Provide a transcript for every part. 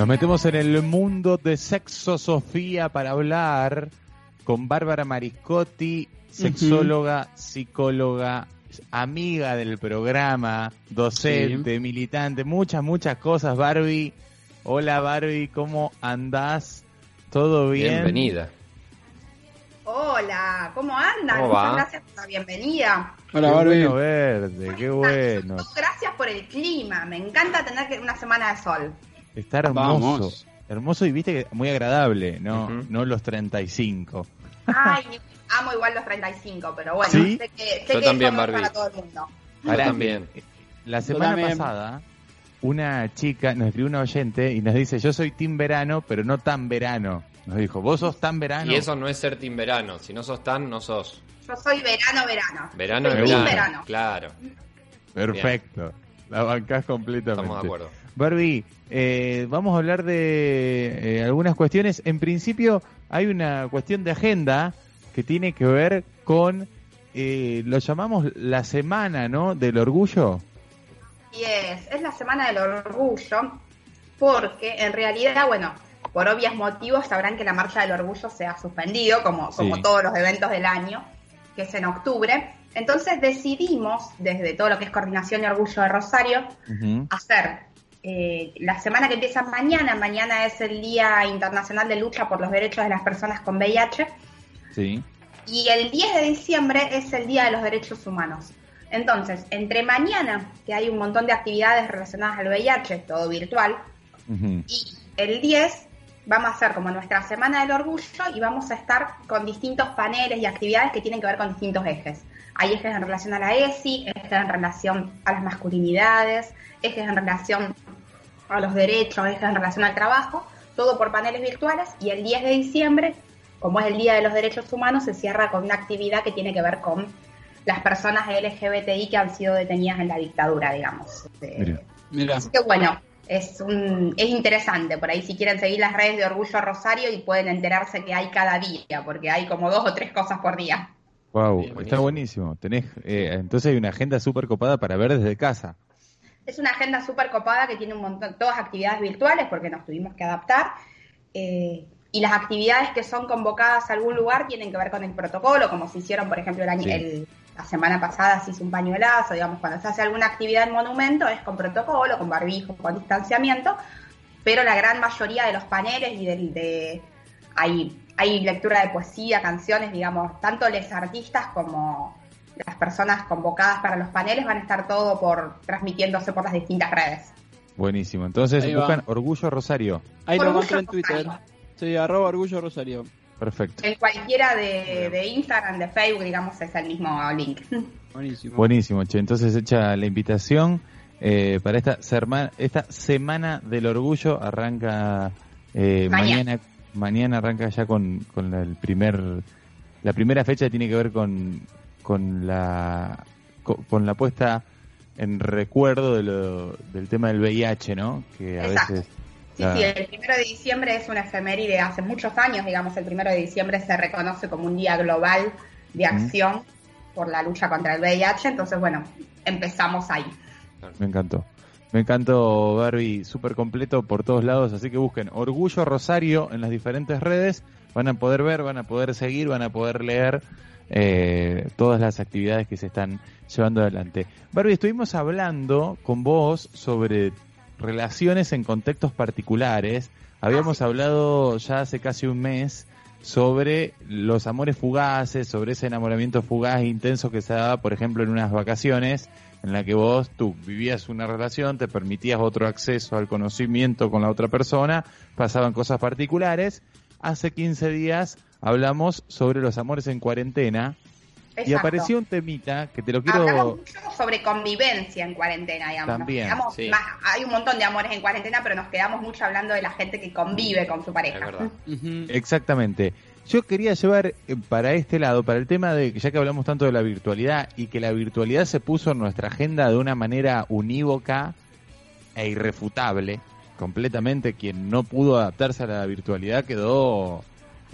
Nos metemos en el mundo de sexo Sofía para hablar con Bárbara Mariscotti, sexóloga, psicóloga, amiga del programa, docente, militante, muchas, muchas cosas. Barbie, hola Barbie, ¿cómo andás? ¿Todo bien? Bienvenida. Hola, ¿cómo andan? ¿Cómo va? Muchas gracias por la bienvenida. Qué bueno verde, qué bueno. Gracias por el clima. Me encanta tener una semana de sol. Está hermoso. Vamos. Hermoso y viste que muy agradable, no, Ujú. no los 35. Ay, amo igual los 35, pero bueno, ¿Sí? sé que, sé Yo que también, Barbie. para todo el mundo. Yo también. La semana también. pasada, una chica nos escribió una oyente y nos dice, yo soy team verano, pero no tan verano. Nos dijo, vos sos tan verano. Y eso no es ser team verano. Si no sos tan, no sos. Yo soy verano, verano. Verano es team verano. verano. Claro, Perfecto. La bancás completamente. estamos de acuerdo. Barbie, eh, vamos a hablar de eh, algunas cuestiones. En principio, hay una cuestión de agenda que tiene que ver con, eh, lo llamamos la semana, ¿no? Del orgullo. Y es, es la semana del orgullo, porque en realidad, bueno, por obvios motivos sabrán que la marcha del orgullo se ha suspendido, como, como todos los eventos del año, que es en octubre. Entonces decidimos, desde todo lo que es Coordinación de Orgullo de Rosario, hacer eh, la semana que empieza mañana, mañana es el Día Internacional de Lucha por los Derechos de las Personas con VIH, Sí. y el 10 de diciembre es el Día de los Derechos Humanos. Entonces, entre mañana, que hay un montón de actividades relacionadas al VIH, todo virtual, y el 10 vamos a hacer como nuestra Semana del Orgullo y vamos a estar con distintos paneles y actividades que tienen que ver con distintos ejes. Hay ejes en relación a la ESI, ejes en relación a las masculinidades, ejes en relación a los derechos, ejes en relación al trabajo, todo por paneles virtuales y el 10 de diciembre, como es el Día de los Derechos Humanos, se cierra con una actividad que tiene que ver con las personas LGBTI que han sido detenidas en la dictadura, digamos. Mira. Mira, Así que bueno, es un es interesante. Por ahí si quieren seguir las redes de Orgullo Rosario y pueden enterarse que hay cada día, porque hay como dos o tres cosas por día. Wow, está buenísimo. Tenés, eh, entonces hay una agenda súper copada para ver desde casa. Es una agenda súper copada que tiene un montón, todas actividades virtuales porque nos tuvimos que adaptar. eh, y las actividades que son convocadas a algún lugar tienen que ver con el protocolo, como se hicieron, por ejemplo, el año, Sí. el- la semana pasada se hizo un pañuelazo, digamos, cuando se hace alguna actividad en monumento es con protocolo, con barbijo, con distanciamiento, pero la gran mayoría de los paneles y del, de, hay, hay lectura de poesía, canciones, digamos, tanto los artistas como las personas convocadas para los paneles van a estar todo por transmitiéndose por las distintas redes. Buenísimo. Entonces Ahí va. buscan Orgullo Rosario. ahí lo encontré en Twitter. Rosario. Sí, arroba orgullo Rosario. Perfecto. En cualquiera de, de Instagram, de Facebook, digamos, es el mismo link. Buenísimo. Buenísimo, che. Entonces hecha la invitación eh, para esta, serma- esta semana del orgullo. Arranca eh, Mañana. mañana. Mañana arranca ya con, con la- el primer. La primera fecha tiene que ver con, con la co- con, la puesta en recuerdo de lo- del tema del VIH, ¿no? Que a Exacto. veces. Sí, sí, el primero de diciembre es una efeméride hace muchos años, digamos, el primero de diciembre se reconoce como un día global de acción por la lucha contra el VIH, entonces, bueno, empezamos ahí. Me encantó. Me encantó, Barbie, súper completo por todos lados, así que busquen Orgullo Rosario en las diferentes redes, van a poder ver, van a poder seguir, van a poder leer eh, todas las actividades que se están llevando adelante. Barbie, estuvimos hablando con vos sobre relaciones en contextos particulares, habíamos hablado ya hace casi un mes sobre los amores fugaces, sobre ese enamoramiento fugaz e intenso que se daba, por ejemplo, en unas vacaciones en la que vos tú vivías una relación, te permitías otro acceso al conocimiento con la otra persona, pasaban cosas particulares. Hace 15 días hablamos sobre los amores en cuarentena y apareció un temita que te lo Hablamos quiero... mucho sobre convivencia en cuarentena, digamos. También, quedamos sí. más- hay un montón de amores en cuarentena, pero nos quedamos mucho hablando de la gente que convive con su pareja. Es verdad. Ujú. Exactamente. Yo quería llevar eh, para este lado, para el tema de que ya que hablamos tanto de la virtualidad y que la virtualidad se puso en nuestra agenda de una manera unívoca e irrefutable, completamente quien no pudo adaptarse a la virtualidad quedó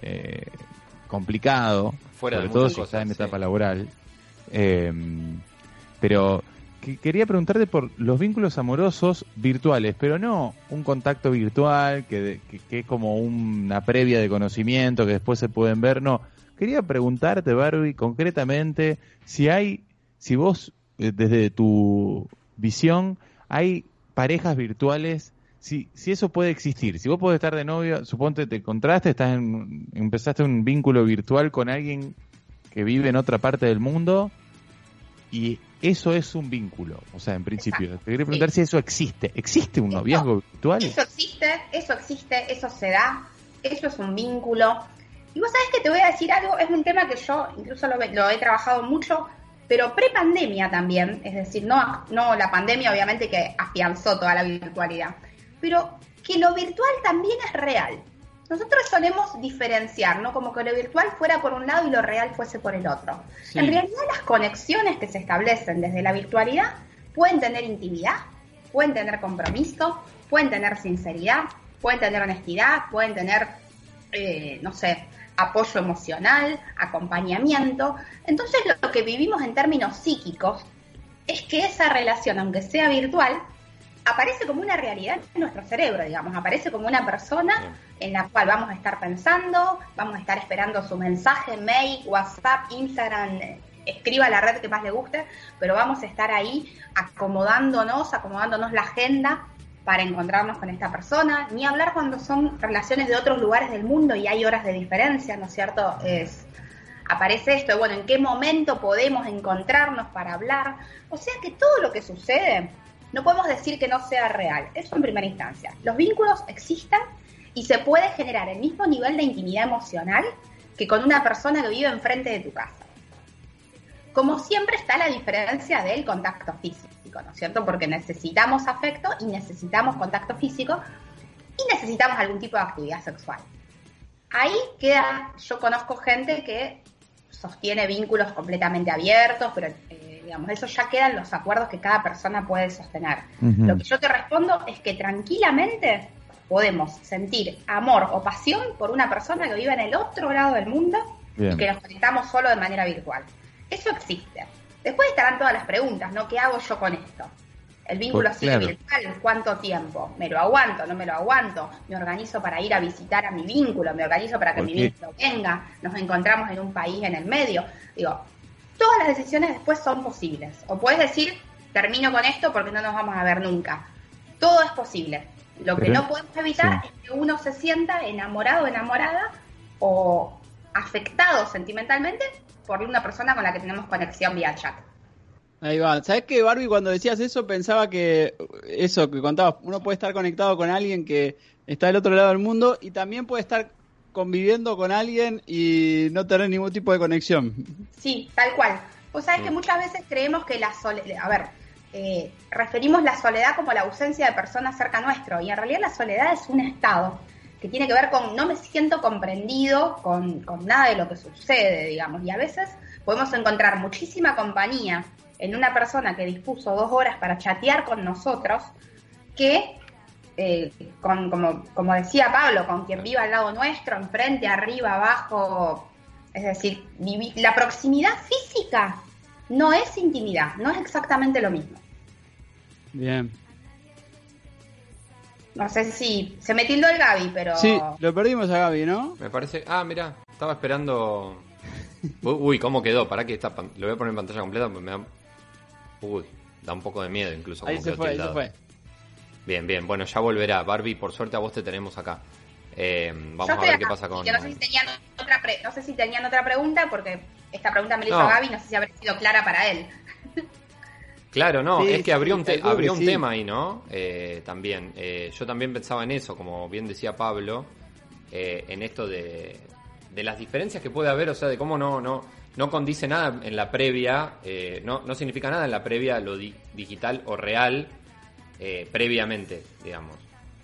eh, complicado, Fuera de sobre todo muchas si está en etapa sí. laboral. Eh, pero que- quería preguntarte por los vínculos amorosos virtuales, pero no un contacto virtual que, que es como una previa de conocimiento que después se pueden ver, no. Quería preguntarte, Barbie, concretamente, si hay, si vos, eh, desde tu visión, hay parejas virtuales, si, si eso puede existir, si vos podés estar de novio, suponte te encontraste, estás en, empezaste un vínculo virtual con alguien que vive en otra parte del mundo y eso es un vínculo, o sea, en principio. Exacto. Te quería preguntar si eso existe. ¿Existe un noviazgo virtual? Eso existe, eso existe, eso se da, eso es un vínculo. Y vos sabés que te voy a decir algo, es un tema que yo incluso lo, lo he trabajado mucho, pero pre-pandemia también, es decir, no, no la pandemia obviamente que afianzó toda la virtualidad, pero que lo virtual también es real. Nosotros solemos diferenciar, ¿no? Como que lo virtual fuera por un lado y lo real fuese por el otro. Sí. En realidad las conexiones que se establecen desde la virtualidad pueden tener intimidad, pueden tener compromiso, pueden tener sinceridad, pueden tener honestidad, pueden tener, eh, no sé, apoyo emocional, acompañamiento. Entonces lo que vivimos en términos psíquicos es que esa relación, aunque sea virtual, aparece como una realidad en nuestro cerebro, digamos, aparece como una persona en la cual vamos a estar pensando, vamos a estar esperando su mensaje, mail, WhatsApp, Instagram, eh, escriba la red que más le guste, pero vamos a estar ahí acomodándonos, acomodándonos la agenda para encontrarnos con esta persona, ni hablar cuando son relaciones de otros lugares del mundo y hay horas de diferencia, ¿no es cierto? Es, aparece esto, bueno, ¿en qué momento podemos encontrarnos para hablar? O sea que todo lo que sucede, no podemos decir que no sea real, eso en primera instancia. Los vínculos existen y se puede generar el mismo nivel de intimidad emocional que con una persona que vive enfrente de tu casa. Como siempre está la diferencia del contacto físico, ¿no es cierto? Porque necesitamos afecto y necesitamos contacto físico y necesitamos algún tipo de actividad sexual. Ahí queda, yo conozco gente que sostiene vínculos completamente abiertos, pero digamos, eso ya queda en los acuerdos que cada persona puede sostener. Lo que yo te respondo es que tranquilamente podemos sentir amor o pasión por una persona que vive en el otro lado del mundo Bien. y que nos conectamos solo de manera virtual. Eso existe. Después estarán todas las preguntas, ¿no? ¿Qué hago yo con esto? El vínculo Pues, sigue claro. virtual, ¿cuánto tiempo? ¿Me lo aguanto? ¿No me lo aguanto? ¿Me organizo para ir a visitar a mi vínculo? ¿Me organizo para que ¿Por mi vínculo venga? ¿Nos encontramos en un país en el medio? Digo, todas las decisiones después son posibles. O puedes decir, termino con esto porque no nos vamos a ver nunca. Todo es posible. Lo que Pero- no podemos evitar sí. es que uno se sienta enamorado, enamorada o afectado sentimentalmente por una persona con la que tenemos conexión vía chat. Ahí va. ¿Sabes que Barbie cuando decías eso pensaba que eso que contabas, uno puede estar conectado con alguien que está del otro lado del mundo y también puede estar conviviendo con alguien y no tener ningún tipo de conexión. Sí, tal cual. Vos sabés Mm. que muchas veces creemos que la soledad, a ver, eh, referimos la soledad como la ausencia de personas cerca nuestro y en realidad la soledad es un estado que tiene que ver con no me siento comprendido con, con nada de lo que sucede, digamos, y a veces podemos encontrar muchísima compañía en una persona que dispuso dos horas para chatear con nosotros que eh, con, como, como decía Pablo, con quien viva al lado nuestro, enfrente, arriba, abajo, es decir, vivi- la proximidad física no es intimidad, no es exactamente lo mismo. Bien. No sé si se me tildó el Gaby, pero Sí, lo perdimos a Gaby, ¿no? Me parece. Ah, mira, estaba esperando. Uy, Uy, ¿cómo quedó? ¿Para que está pan- Lo voy a poner en pantalla completa porque me da. Uy, da un poco de miedo incluso. Ahí cómo se quedó fue, ahí se tildado. fue. Bien, bien. Bueno, ya volverá. Barbie, por suerte a vos te tenemos acá. Eh, vamos Yo a ver qué pasa con... y que no sé si tenían otra pre- no sé si tenían otra pregunta porque esta pregunta me la hizo No. Gaby, no sé si habrá sido clara para él. Claro, no, Sí, es que abrió sí, un, te- abrió que un sí. tema ahí, ¿no? Eh, también. Eh, yo también pensaba en eso, como bien decía Pablo, eh, en esto de, de las diferencias que puede haber, o sea, de cómo no, no, no condice nada en la previa, eh, no, no significa nada en la previa lo di- digital o real eh, previamente, digamos.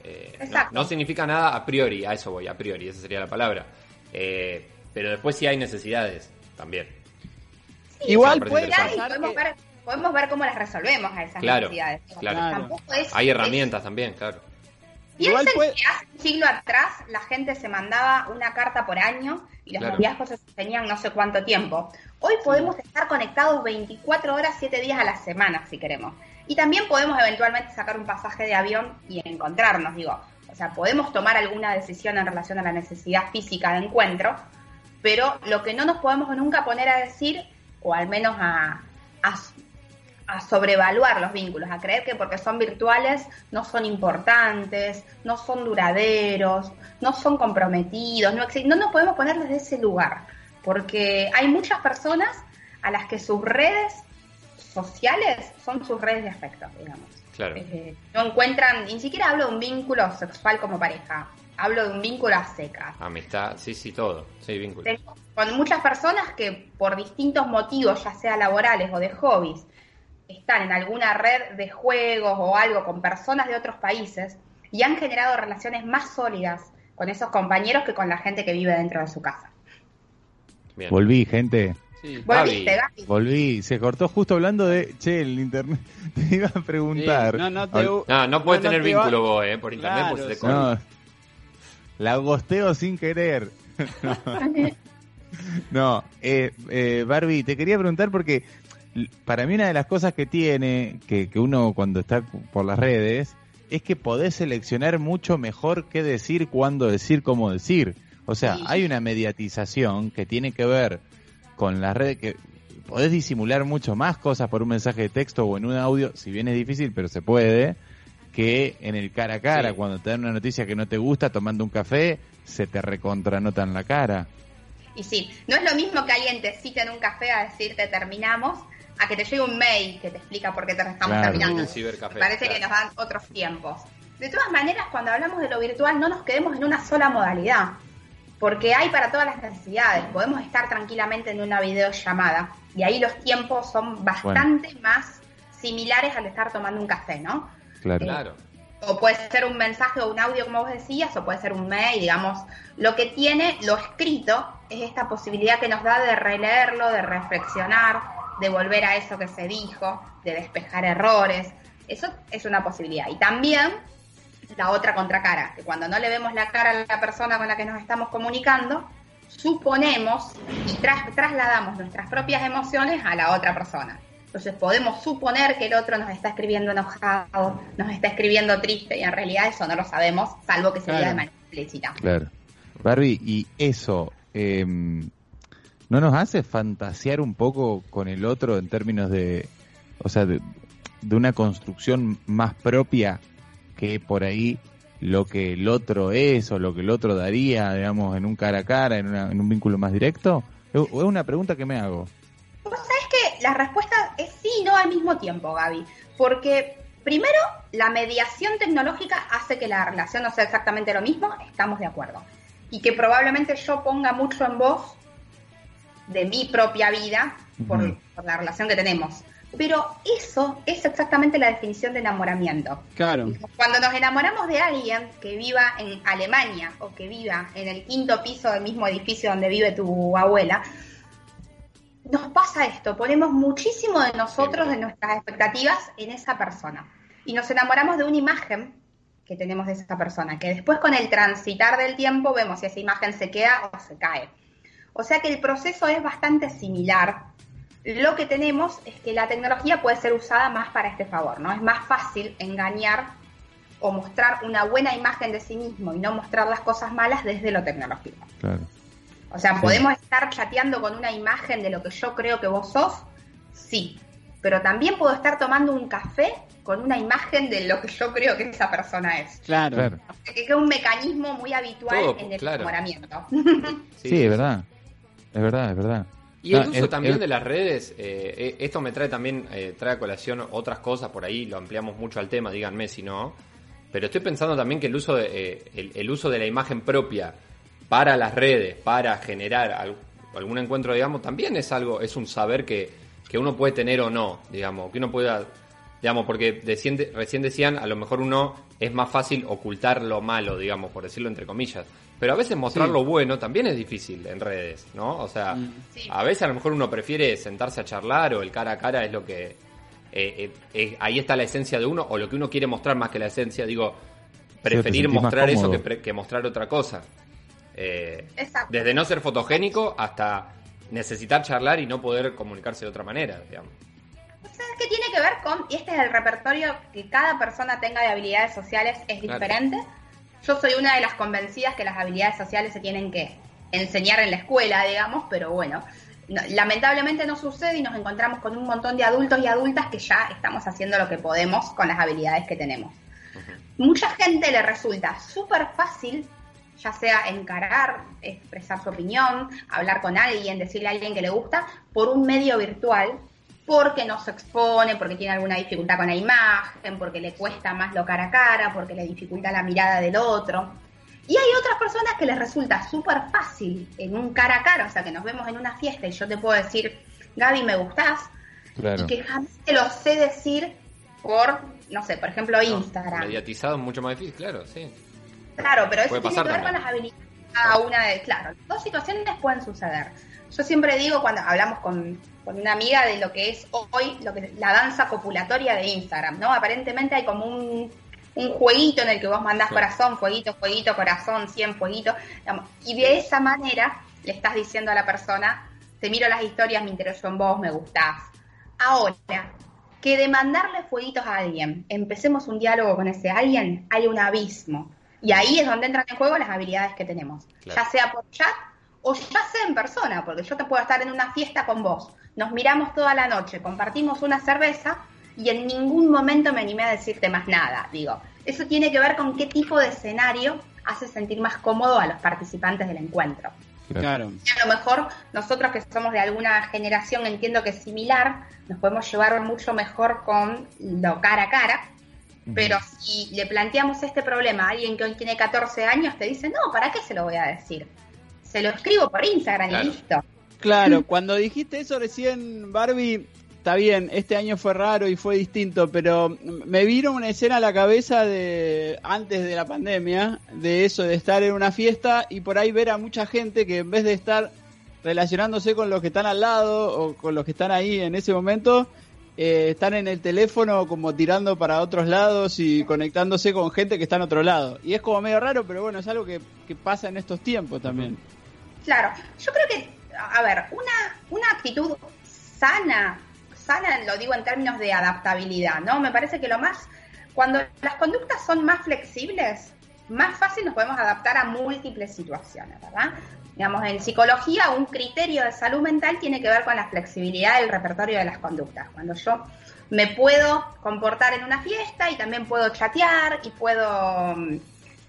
Eh, no- Exacto. no, significa nada a priori, a eso voy, a priori, esa sería la palabra. Eh, pero después sí hay necesidades también. Igual puede podemos, que- ver, podemos ver cómo las resolvemos a esas Claro, necesidades. claro. Tampoco es- Hay es- herramientas también, claro. Igual Piensen puede- que hace un siglo atrás la gente se mandaba una carta por año y los Claro. noviazgos se sostenían no sé cuánto tiempo. Hoy podemos estar conectados 24 horas, 7 días a la semana, si queremos. Y también podemos eventualmente sacar un pasaje de avión y encontrarnos, digo. O sea, podemos tomar alguna decisión en relación a la necesidad física de encuentro, pero lo que no nos podemos nunca poner a decir, o al menos a, a sobrevaluar los vínculos, a creer que porque son virtuales no son importantes, no son duraderos, no son comprometidos, no, no nos podemos poner desde ese lugar, porque hay muchas personas a las que sus redes sociales son sus redes de afecto, digamos. Claro. Eh, no encuentran, ni siquiera hablo de un vínculo sexual como pareja, hablo de un vínculo a secas. Amistad, sí, sí, todo. Sí, vínculo. Tengo con muchas personas que por distintos motivos, ya sea laborales o de hobbies, están en alguna red de juegos o algo con personas de otros países y han generado relaciones más sólidas con esos compañeros que con la gente que vive dentro de su casa. Bien. Volví, gente. Sí. ¿Volviste, Gaby. Volví. Se cortó justo hablando de. Che, el internet. Te iba a preguntar. Sí, no, no te- No, no puedes No, no tener va- vínculo vos, eh, por internet, Claro, pues se te. No. La gosteo sin querer. No, eh, eh, Barbie, te quería preguntar porque para mí una de las cosas que tiene, que, que uno cuando está por las redes, es que podés seleccionar mucho mejor qué decir, cuándo decir, cómo decir. O sea, Sí. hay una mediatización que tiene que ver con las redes que podés disimular mucho más cosas por un mensaje de texto o en un audio, si bien es difícil, pero se puede, que en el cara a cara, Sí. cuando te dan una noticia que no te gusta tomando un café, se te recontranota en la cara. Y sí, no es lo mismo que alguien te cite en un café a decirte terminamos, a que te llegue un mail que te explica por qué te estamos Claro. terminando. El cibercafé, Me parece claro. que nos dan otros tiempos. De todas maneras, cuando hablamos de lo virtual, no nos quedemos en una sola modalidad, porque hay para todas las necesidades. Podemos estar tranquilamente en una videollamada y ahí los tiempos son bastante más similares al estar tomando un café, ¿no? Claro. Claro. O puede ser un mensaje o un audio, como vos decías, o puede ser un mail, digamos. Lo que tiene lo escrito es esta posibilidad que nos da de releerlo, de reflexionar, de volver a eso que se dijo, de despejar errores. Eso es una posibilidad. Y también la otra contracara, que cuando no le vemos la cara a la persona con la que nos estamos comunicando, suponemos y tras- trasladamos nuestras propias emociones a la otra persona. Entonces podemos suponer que el otro nos está escribiendo enojado, nos está escribiendo triste y en realidad eso no lo sabemos, salvo que se Claro. de manera explícita. Claro. Barbie, y eso, eh, ¿no nos hace fantasear un poco con el otro en términos de, o sea, de, de una construcción más propia que por ahí lo que el otro es o lo que el otro daría, digamos, en un cara a cara, en, una- en un vínculo más directo? Es es una pregunta que me hago. Vos sabés que la respuesta es sí y no al mismo tiempo, Gaby. Porque primero, la mediación tecnológica hace que la relación no sea exactamente lo mismo, estamos de acuerdo. Y que probablemente yo ponga mucho en vos de mi propia vida por la relación que tenemos. Pero eso es exactamente la definición de enamoramiento. Claro. Cuando nos enamoramos de alguien que viva en Alemania o que viva en el quinto piso del mismo edificio donde vive tu abuela, nos pasa esto, ponemos muchísimo de nosotros, de nuestras expectativas en esa persona. Y nos enamoramos de una imagen que tenemos de esa persona, que después con el transitar del tiempo vemos si esa imagen se queda o se cae. O sea que el proceso es bastante similar. Lo que tenemos es que la tecnología puede ser usada más para este favor, ¿no? Es más fácil engañar o mostrar una buena imagen de sí mismo y no mostrar las cosas malas desde lo tecnológico. Claro. O sea, Sí. ¿podemos estar chateando con una imagen de lo que yo creo que vos sos? Sí. Pero también puedo estar tomando un café con una imagen de lo que yo creo que esa persona es. Claro. Claro. Que es un mecanismo muy habitual Todo, en el claro. enamoramiento. Sí, es verdad. Es verdad, es verdad. Y el No, uso el- también el- de las redes, eh, eh, esto me trae también, eh, trae a colación otras cosas por ahí, lo ampliamos mucho al tema, díganme si no. Pero estoy pensando también que el uso de, eh, el, el uso de la imagen propia para las redes, para generar al- algún encuentro, digamos, también es algo, es un saber que, que uno puede tener o no, digamos, que uno pueda, digamos, porque decien- recién decían, a lo mejor uno es más fácil ocultar lo malo, digamos, por decirlo entre comillas. Pero a veces mostrar Sí. lo bueno también es difícil en redes, ¿no? O sea, Mm. Sí. a veces a lo mejor uno prefiere sentarse a charlar o el cara a cara es lo que... eh, eh, eh, ahí está la esencia de uno o lo que uno quiere mostrar más que la esencia. Digo, preferir mostrar eso que, pre- que mostrar otra cosa. Eh, Exacto. desde no ser fotogénico hasta necesitar charlar y no poder comunicarse de otra manera, digamos. ¿Sabes qué tiene que ver con, y este es el repertorio que cada persona tenga de habilidades sociales es Claro. Yo soy una de las convencidas que las habilidades sociales se tienen que enseñar en la escuela, digamos, pero bueno, no- lamentablemente no sucede y nos encontramos con un montón de adultos y adultas que ya estamos haciendo lo que podemos con las habilidades que tenemos. Mucha gente le resulta súper fácil, ya sea encarar, expresar su opinión, hablar con alguien, decirle a alguien que le gusta, por un medio virtual, porque no se expone, porque tiene alguna dificultad con la imagen, porque le cuesta más lo cara a cara, porque le dificulta la mirada del otro. Y hay otras personas que les resulta súper fácil en un cara a cara, o sea, que nos vemos en una fiesta y yo te puedo decir, Gaby, me gustás, Claro. y que jamás te lo sé decir por, no sé, por ejemplo, Instagram. Mediatizado es mucho más difícil, claro, sí. Claro, pero eso tiene que ver con las habilidades. Cada una de, claro, dos situaciones pueden suceder. Yo siempre digo cuando hablamos con, con una amiga de lo que es hoy lo que la danza copulatoria de Instagram, ¿no? Aparentemente hay como un, un jueguito en el que vos mandás Sí. corazón, fueguito, fueguito, corazón, 100 fueguitos, y de esa manera le estás diciendo a la persona, te miro las historias, me intereso en vos, me gustás. Ahora, que de mandarle fueguitos a alguien, empecemos un diálogo con ese alguien, hay un abismo. Y ahí es donde entran en juego las habilidades que tenemos. Claro. Ya sea por chat o ya sea en persona, porque yo te puedo estar en una fiesta con vos, nos miramos toda la noche, compartimos una cerveza y en ningún momento me animé a decirte más nada. Digo, eso tiene que ver con qué tipo de escenario hace sentir más cómodo a los participantes del encuentro. Claro. Y a lo mejor nosotros que somos de alguna generación, entiendo que es similar, nos podemos llevar mucho mejor con lo cara a cara. Pero si le planteamos este problema a alguien que hoy tiene 14 años, te dice, no, ¿para qué se lo voy a decir? Se lo escribo por Instagram Claro. y listo. Claro, cuando dijiste eso recién, Barbie, está bien, este año fue raro y fue distinto, pero me vino una escena a la cabeza de antes de la pandemia, de eso, de estar en una fiesta y por ahí ver a mucha gente que en vez de estar relacionándose con los que están al lado o con los que están ahí en ese momento, eh, están en el teléfono como tirando para otros lados y conectándose con gente que está en otro lado. Y es como medio raro, pero bueno, es algo que, que pasa en estos tiempos también. Claro, yo creo que, a ver, una, una actitud sana, sana lo digo en términos de adaptabilidad, ¿no? Me parece que lo más, cuando las conductas son más flexibles, más fácil nos podemos adaptar a múltiples situaciones, ¿verdad? Digamos, en psicología un criterio de salud mental tiene que ver con la flexibilidad del repertorio de las conductas. Cuando yo me puedo comportar en una fiesta y también puedo chatear y puedo mm,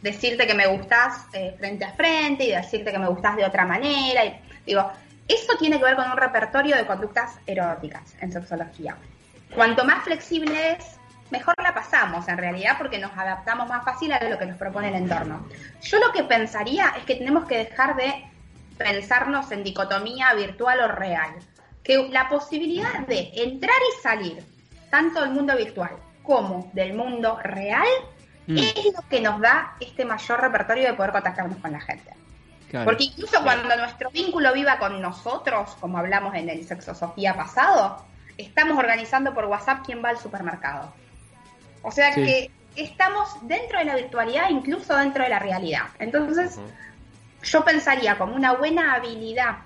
decirte que me gustás eh, frente a frente y decirte que me gustás de otra manera. Y, digo, eso tiene que ver con un repertorio de conductas eróticas en sexología. Cuanto más flexible es, mejor la pasamos en realidad porque nos adaptamos más fácil a lo que nos propone el entorno. Yo lo que pensaría es que tenemos que dejar de pensarnos en dicotomía virtual o real. Que la posibilidad de entrar y salir, tanto del mundo virtual como del mundo real, Mm. es lo que nos da este mayor repertorio de poder contactarnos con la gente. Claro. Porque incluso cuando nuestro vínculo viva con nosotros, como hablamos en el Sexosofía pasado, estamos organizando por WhatsApp quién va al supermercado. O sea Sí. que estamos dentro de la virtualidad, incluso dentro de la realidad. Entonces, yo pensaría como una buena habilidad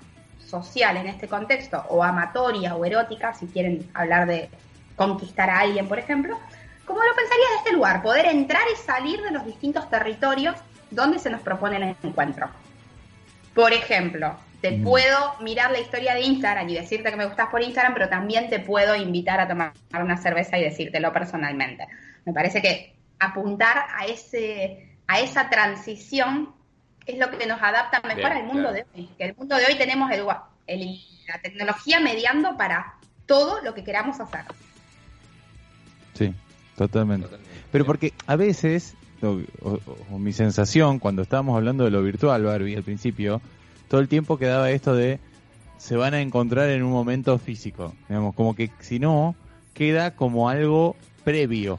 social en este contexto, o amatoria o erótica, si quieren hablar de conquistar a alguien, por ejemplo, como lo pensaría de este lugar, poder entrar y salir de los distintos territorios donde se nos propone el encuentro. Por ejemplo, Te puedo mirar la historia de Instagram y decirte que me gustas por Instagram, pero también te puedo invitar a tomar una cerveza y decírtelo personalmente. Me parece que apuntar a ese a esa transición es lo que nos adapta mejor al mundo de hoy. Que el mundo de hoy tenemos el, la tecnología mediando para todo lo que queramos hacer. Sí, totalmente. Pero porque a veces, mi sensación cuando estábamos hablando de lo virtual, Barbie, al principio, todo el tiempo quedaba esto de se van a encontrar en un momento físico. Digamos, como que si no, queda como algo previo.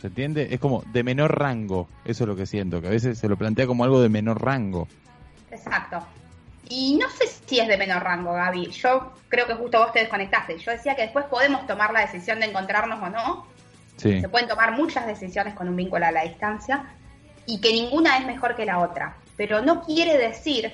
¿Se entiende? Es como de menor rango. Eso es lo que siento, que a veces se lo plantea como algo de menor rango. Exacto. Y no sé si es de menor rango, Gaby. Yo creo que justo vos te desconectaste. Yo decía que después podemos tomar la decisión de encontrarnos o no. Sí. Se pueden tomar muchas decisiones con un vínculo a la distancia y que ninguna es mejor que la otra. Pero no quiere decir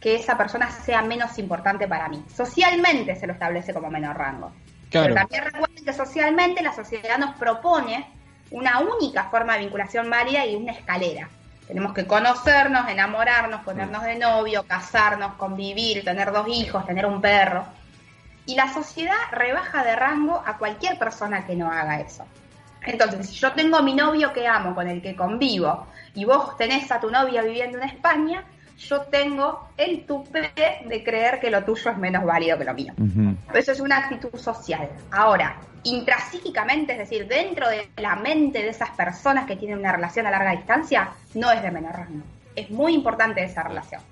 que esa persona sea menos importante para mí. Socialmente se lo establece como menor rango. Pero también recuerden que socialmente la sociedad nos propone una única forma de vinculación válida y una escalera. Tenemos que conocernos, enamorarnos, ponernos de novio, casarnos, convivir, tener dos hijos, tener un perro. Y la sociedad rebaja de rango a cualquier persona que no haga eso. Entonces, si yo tengo a mi novio que amo, con el que convivo, y vos tenés a tu novia viviendo en España, yo tengo el tupe de creer que lo tuyo es menos válido que lo mío. Eso es una actitud social. Ahora, intrapsíquicamente, es decir, dentro de la mente de esas personas que tienen una relación a larga distancia, no es de menor rango. Es muy importante esa relación.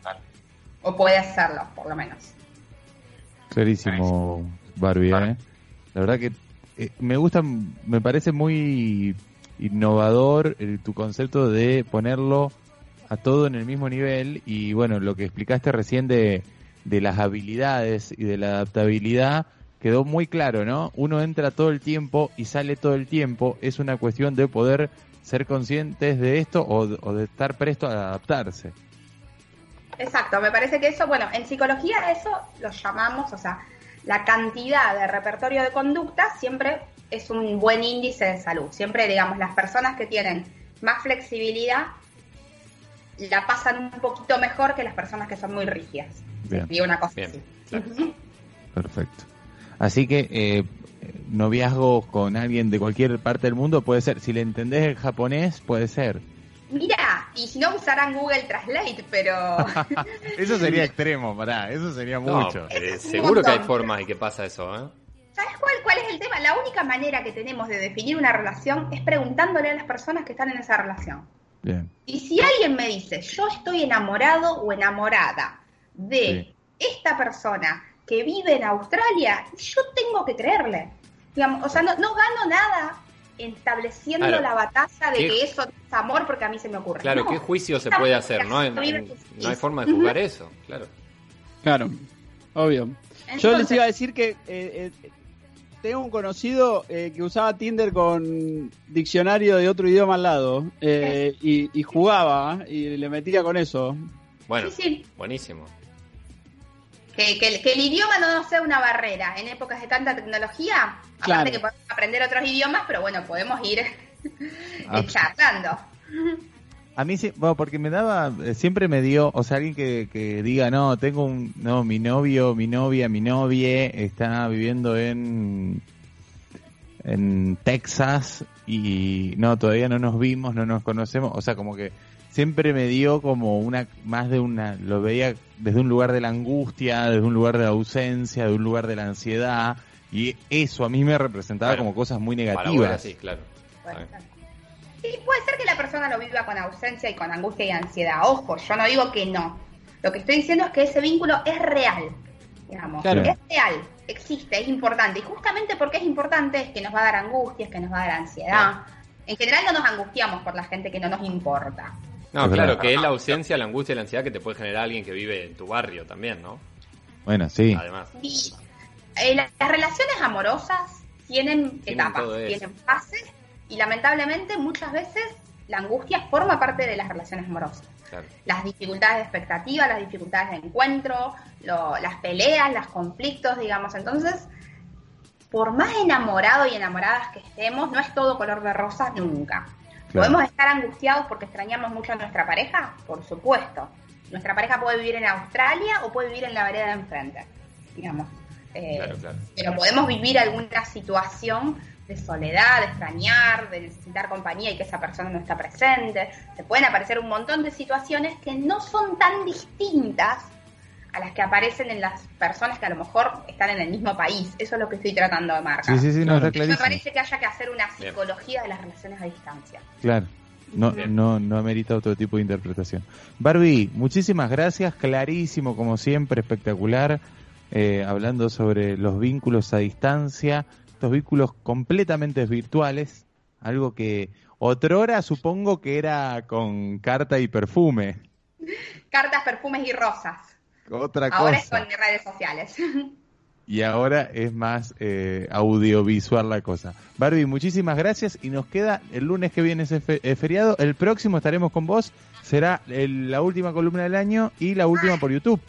O puede serlo, por lo menos. Clarísimo, Barbie. ¿eh? La verdad que eh, me gusta, me parece muy innovador tu concepto de ponerlo a todo en el mismo nivel y bueno, lo que explicaste recién de, de las habilidades y de la adaptabilidad quedó muy claro, ¿no? Uno entra todo el tiempo y sale todo el tiempo, es una cuestión de poder ser conscientes de esto o, de estar presto a adaptarse. Exacto, me parece que eso, bueno, en psicología eso lo llamamos, o sea, la cantidad de repertorio de conducta siempre es un buen índice de salud. Siempre, digamos, las personas que tienen más flexibilidad la pasan un poquito mejor que las personas que son muy rígidas. Bien. una cosa Perfecto. Así que eh, noviazgo con alguien de cualquier parte del mundo puede ser. Si le entendés el japonés, puede ser. Mira, y si no usarán Google Translate, pero... eso sería extremo, pará, eso sería mucho. Eh, seguro que hay formas y que pasa eso, ¿eh? ¿Sabes cuál, cuál es el tema? La única manera que tenemos de definir una relación es preguntándole a las personas que están en esa relación. Bien. Y si alguien me dice, yo estoy enamorado o enamorada de esta persona que vive en Australia, yo tengo que creerle. Digamos, o sea, no, gano nada estableciendo la batalla de que eso es amor porque a mí se me ocurre. Claro, ¿qué juicio se puede hacer? No, no hay forma de juzgar eso, claro. Claro, obvio. Yo les iba a decir que eh, eh, tengo un conocido eh, que usaba Tinder con diccionario de otro idioma al lado y, jugaba y le metía con eso. Bueno, buenísimo. Que, que, el idioma no sea una barrera en épocas de tanta tecnología. Aparte que podemos aprender otros idiomas, pero bueno, podemos ir ah. charlando. A mí sí, bueno, porque me daba, eh, siempre me dio, o sea, alguien que, que diga, no, tengo un, no, mi novio, mi novia, mi novia está viviendo en, en Texas y no, todavía no nos vimos, no nos conocemos, o sea, como que siempre me dio como una, más de una, lo veía desde un lugar de la angustia, desde un lugar de la ausencia, de un lugar de la ansiedad, y eso a mí me representaba como cosas muy negativas. sí, claro. Sí, puede ser que la persona lo viva con ausencia y con angustia y ansiedad. Ojo, yo no digo que no. Lo que estoy diciendo es que ese vínculo es real. Digamos, es real, existe, es importante. Y justamente porque es importante es que nos va a dar angustia, es que nos va a dar ansiedad. En general no nos angustiamos por la gente que no nos importa. No, claro, que es la ausencia, la angustia y la ansiedad que te puede generar alguien que vive en tu barrio también, ¿no? Bueno, sí. Además. Eh, las relaciones amorosas tienen, etapas, tienen fases y lamentablemente muchas veces la angustia forma parte de las relaciones amorosas. Las dificultades de expectativa, las dificultades de encuentro, las peleas, los conflictos, digamos. Entonces, por más enamorados y enamoradas que estemos, no es todo color de rosa nunca. ¿Podemos estar angustiados porque extrañamos mucho a nuestra pareja? Por supuesto. Nuestra pareja puede vivir en Australia o puede vivir en la vereda de enfrente, digamos. Eh, Claro, claro. Pero podemos vivir alguna situación de soledad, de extrañar, de necesitar compañía y que esa persona no está presente. Se pueden aparecer un montón de situaciones que no son tan distintas a las que aparecen en las personas que a lo mejor están en el mismo país. Eso es lo que estoy tratando de marcar. Sí, sí, sí, no, Claro. está Me parece que haya que hacer una Bien. psicología de las relaciones a distancia. Claro. No, Bien. no, no amerita otro tipo de interpretación. Barbie, muchísimas gracias, clarísimo como siempre, espectacular, eh, hablando sobre los vínculos a distancia, estos vínculos completamente virtuales, algo que otrora supongo que era con carta y perfume, Cartas, perfumes y rosas. otra Ahora es cosa. con redes sociales. Y ahora es más eh, audiovisual la cosa. Barbie, muchísimas gracias y nos queda el lunes que viene ese fe- feriado. El próximo estaremos con vos. Será el- la última columna del año y la última por YouTube.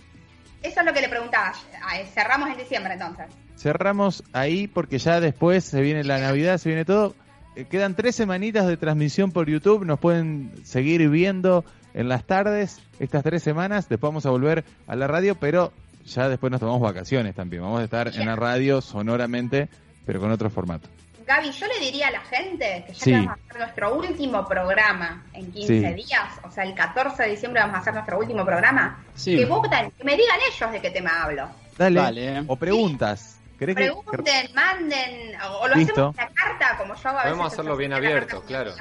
Eso es lo que le preguntaba. Ah, eh, Cerramos en diciembre entonces. Cerramos ahí porque ya después se viene la Navidad, se viene todo. Eh, quedan tres semanitas de transmisión por YouTube. Nos pueden seguir viendo en las tardes estas tres semanas. Después vamos a volver a la radio, pero ya después nos tomamos vacaciones también. Vamos a estar en la radio sonoramente, pero con otro formato. Gaby, yo le diría a la gente que ya Sí. que vamos a hacer nuestro último programa en 15 Sí. días, o sea, el 14 de diciembre vamos a hacer nuestro último programa, Sí. que voten, que me digan ellos de qué tema hablo. Dale. Dale. O preguntas. ¿Querés que- Pregunten, manden, o, lo Listo. hacemos en la carta, como yo hago a veces. Podemos hacerlo en bien la abierto, claro.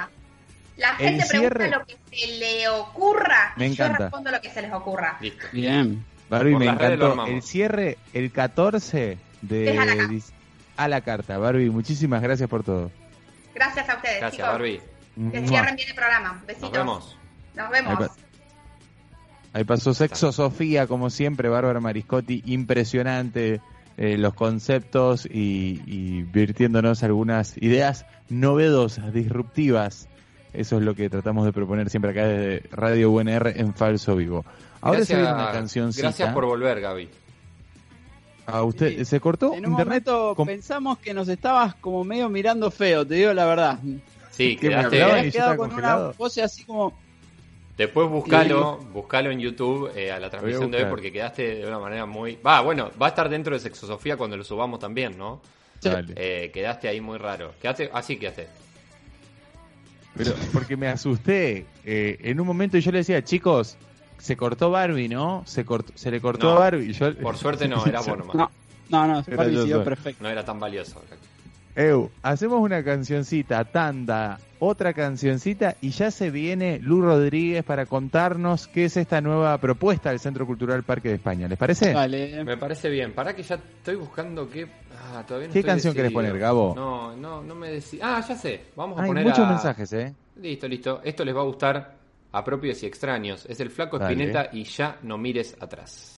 La gente pregunta lo que se le ocurra Me y yo encanta. respondo lo que se les ocurra. Listo. Bien. Barbie, Por me encantó. El cierre, el 14 de... A la carta. Barbie, muchísimas gracias por todo. Gracias a ustedes, Gracias, chicos. Barbie. Que cierren bien el programa. Besitos. Nos vemos. Nos vemos. Ahí pa- Ahí pasó Sexo Sofía, como siempre, Bárbara Mariscotti, impresionante eh, los conceptos y, y virtiéndonos algunas ideas novedosas, disruptivas. Eso es lo que tratamos de proponer siempre acá desde Radio UNR en Falso Vivo. Ahora se viene una cancioncita. gracias por volver, Gaby. ¿A usted Sí. se cortó En un internet? momento pensamos que nos estabas como medio mirando feo, te digo la verdad. Sí, ¿Qué me quedaste. y yo quedado con congelado. una pose así como... Después buscalo, buscalo en YouTube eh, a la transmisión de hoy porque quedaste de una manera muy... Va, bueno, va a estar dentro de Sexosofía cuando lo subamos también, ¿no? Dale. Eh, quedaste ahí muy raro. Quedaste, así quedaste. Pero porque me asusté. Eh, en un momento yo le decía, chicos, se cortó Barbie, ¿no? Se cortó, se le cortó No, a Barbie. Yo, Por suerte no, era vos nomás. No, no, no, Era Barbie siguió perfecto. No era tan valioso. Eu, hacemos una cancioncita, tanda, otra cancioncita y ya se viene Lu Rodríguez para contarnos qué es esta nueva propuesta del Centro Cultural Parque de España. ¿Les parece? Vale. Me parece bien. Para que ya estoy buscando qué... Ah, todavía no ¿Qué estoy canción querés decidido. poner, Gabo? No, no, no me decí. Ah, ya sé. Vamos a Hay poner muchos a- mensajes, ¿eh? Listo, listo. Esto les va a gustar a propios y extraños. Es el Flaco Dale. Espineta y ya no mires atrás.